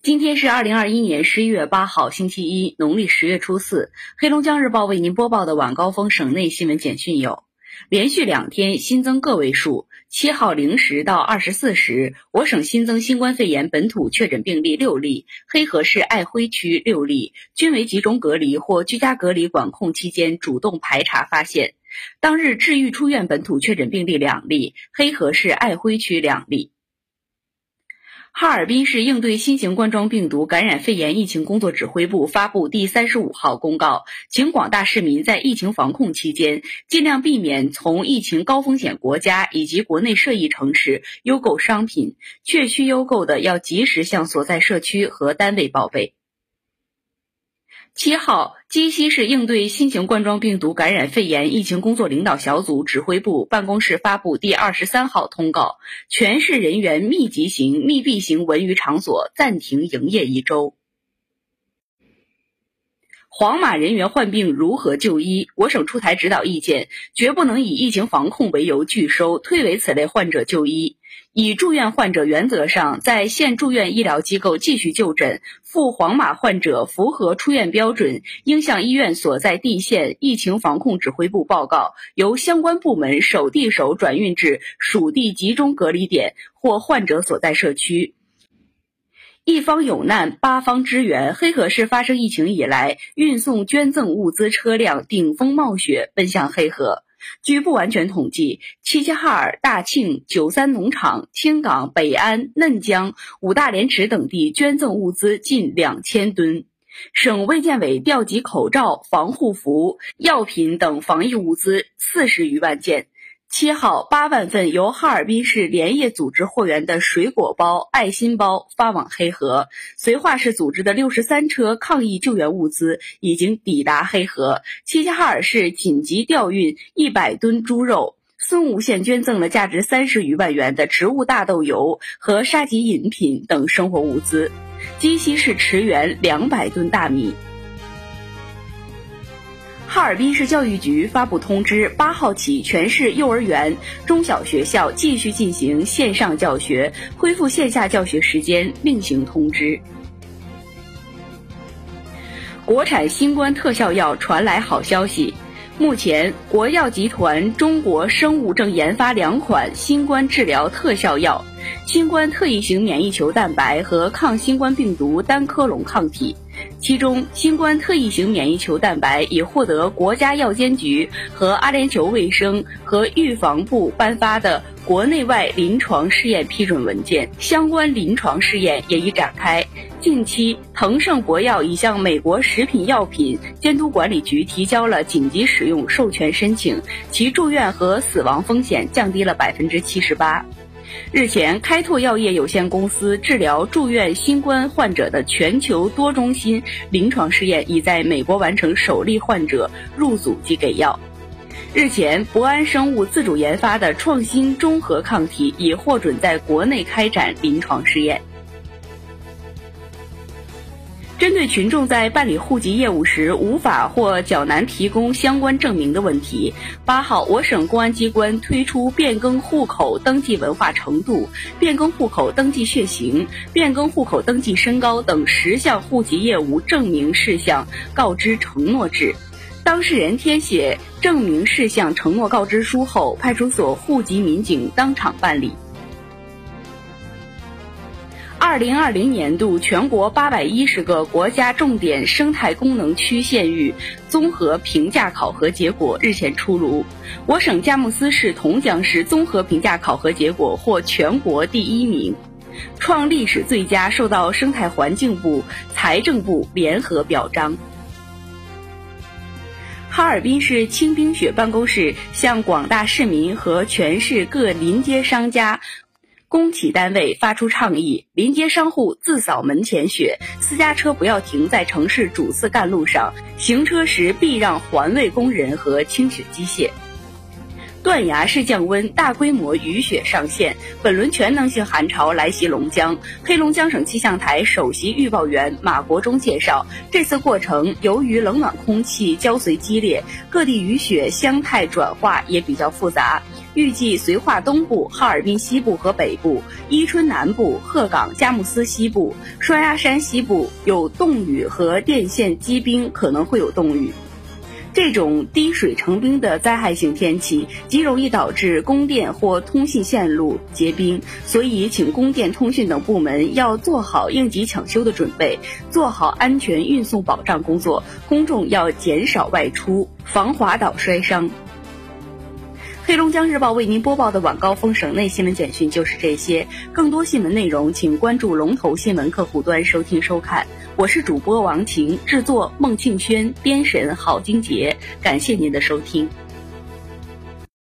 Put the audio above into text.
今天是二零二一年十一月八号，星期一，农历十月初四。黑龙江日报为您播报的晚高峰省内新闻简讯有：连续两天新增个位数，七号零时到二十四时，我省新增新冠肺炎本土确诊病例六例，黑河市爱辉区六例，均为集中隔离或居家隔离管控期间主动排查发现。当日治愈出院本土确诊病例两例，黑河市爱辉区两例。哈尔滨市应对新型冠状病毒感染肺炎疫情工作指挥部发布第三十五号公告，请广大市民在疫情防控期间，尽量避免从疫情高风险国家以及国内涉疫城市邮购商品，确需邮购的要及时向所在社区和单位报备。七号，鸡西市应对新型冠状病毒感染肺炎疫情工作领导小组指挥部办公室发布第二十三号通告，全市人员密集型、密闭型文娱场所暂停营业一周。黄码人员患病如何就医？我省出台指导意见，绝不能以疫情防控为由拒收、退为此类患者就医。已住院患者原则上在现住院医疗机构继续就诊，赴黄码患者符合出院标准，应向医院所在地县疫情防控指挥部报告，由相关部门守地手转运至属地集中隔离点或患者所在社区。一方有难，八方支援。黑河市发生疫情以来，运送捐赠物资车辆顶风冒雪奔向黑河。据不完全统计，齐齐哈尔、大庆、九三农场、青港、北安、嫩江、五大连池等地捐赠物资近两千吨。省卫健委调集口罩、防护服、药品等防疫物资四十余万件。七号，八万份由哈尔滨市连夜组织货源的水果包、爱心包发往黑河。绥化市组织的六十三车抗疫救援物资已经抵达黑河。齐齐哈尔市紧急调运一百吨猪肉。孙吴县捐赠了价值三十余万元的植物大豆油和沙棘饮品等生活物资。鸡西市驰援两百吨大米。哈尔滨市教育局发布通知，八号起，全市幼儿园、中小学校继续进行线上教学，恢复线下教学时间另行通知。国产新冠特效药传来好消息，目前国药集团中国生物正研发两款新冠治疗特效药：新冠特异型免疫球蛋白和抗新冠病毒单克隆抗体。其中，新冠特异型免疫球蛋白已获得国家药监局和阿联酋卫生和预防部颁发的国内外临床试验批准文件，相关临床试验也已展开。近期，腾盛博药已向美国食品药品监督管理局提交了紧急使用授权申请，其住院和死亡风险降低了百分之七十八。日前，开拓药业有限公司治疗住院新冠患者的全球多中心临床试验已在美国完成首例患者入组及给药。日前，博安生物自主研发的创新中和抗体已获准在国内开展临床试验。针对群众在办理户籍业务时无法或较难提供相关证明的问题，八号，我省公安机关推出变更户口登记文化程度、变更户口登记血型、变更户口登记身高等十项户籍业务证明事项告知承诺制。当事人填写证明事项承诺告知书后，派出所户籍民警当场办理。二零二零年度全国八百一十个国家重点生态功能区县域综合评价考核结果日前出炉，我省佳木斯市同江市综合评价考核结果获全国第一名，创历史最佳，受到生态环境部、财政部联合表彰。哈尔滨市清冰雪办公室向广大市民和全市各临街商家。工企单位发出倡议：临街商户自扫门前雪，私家车不要停在城市主次干路上，行车时避让环卫工人和清雪机械。断崖式降温，大规模雨雪上线，本轮全能性寒潮来袭龙江。黑龙江省气象台首席预报员马国忠介绍，这次过程由于冷暖空气交随激烈，各地雨雪相态转化也比较复杂。预计绥化东部、哈尔滨西部和北部、伊春南部、鹤岗、佳木斯西部、双鸭山西部有冻雨和电线积冰，可能会有冻雨。这种滴水成冰的灾害性天气极容易导致供电或通信线路结冰，所以请供电、通讯等部门要做好应急抢修的准备，做好安全运送保障工作。公众要减少外出，防滑倒摔伤。黑龙江日报为您播报的晚高峰省内新闻简讯就是这些，更多新闻内容请关注龙头新闻客户端收听收看。我是主播王晴，制作孟庆轩，编审郝金杰，感谢您的收听。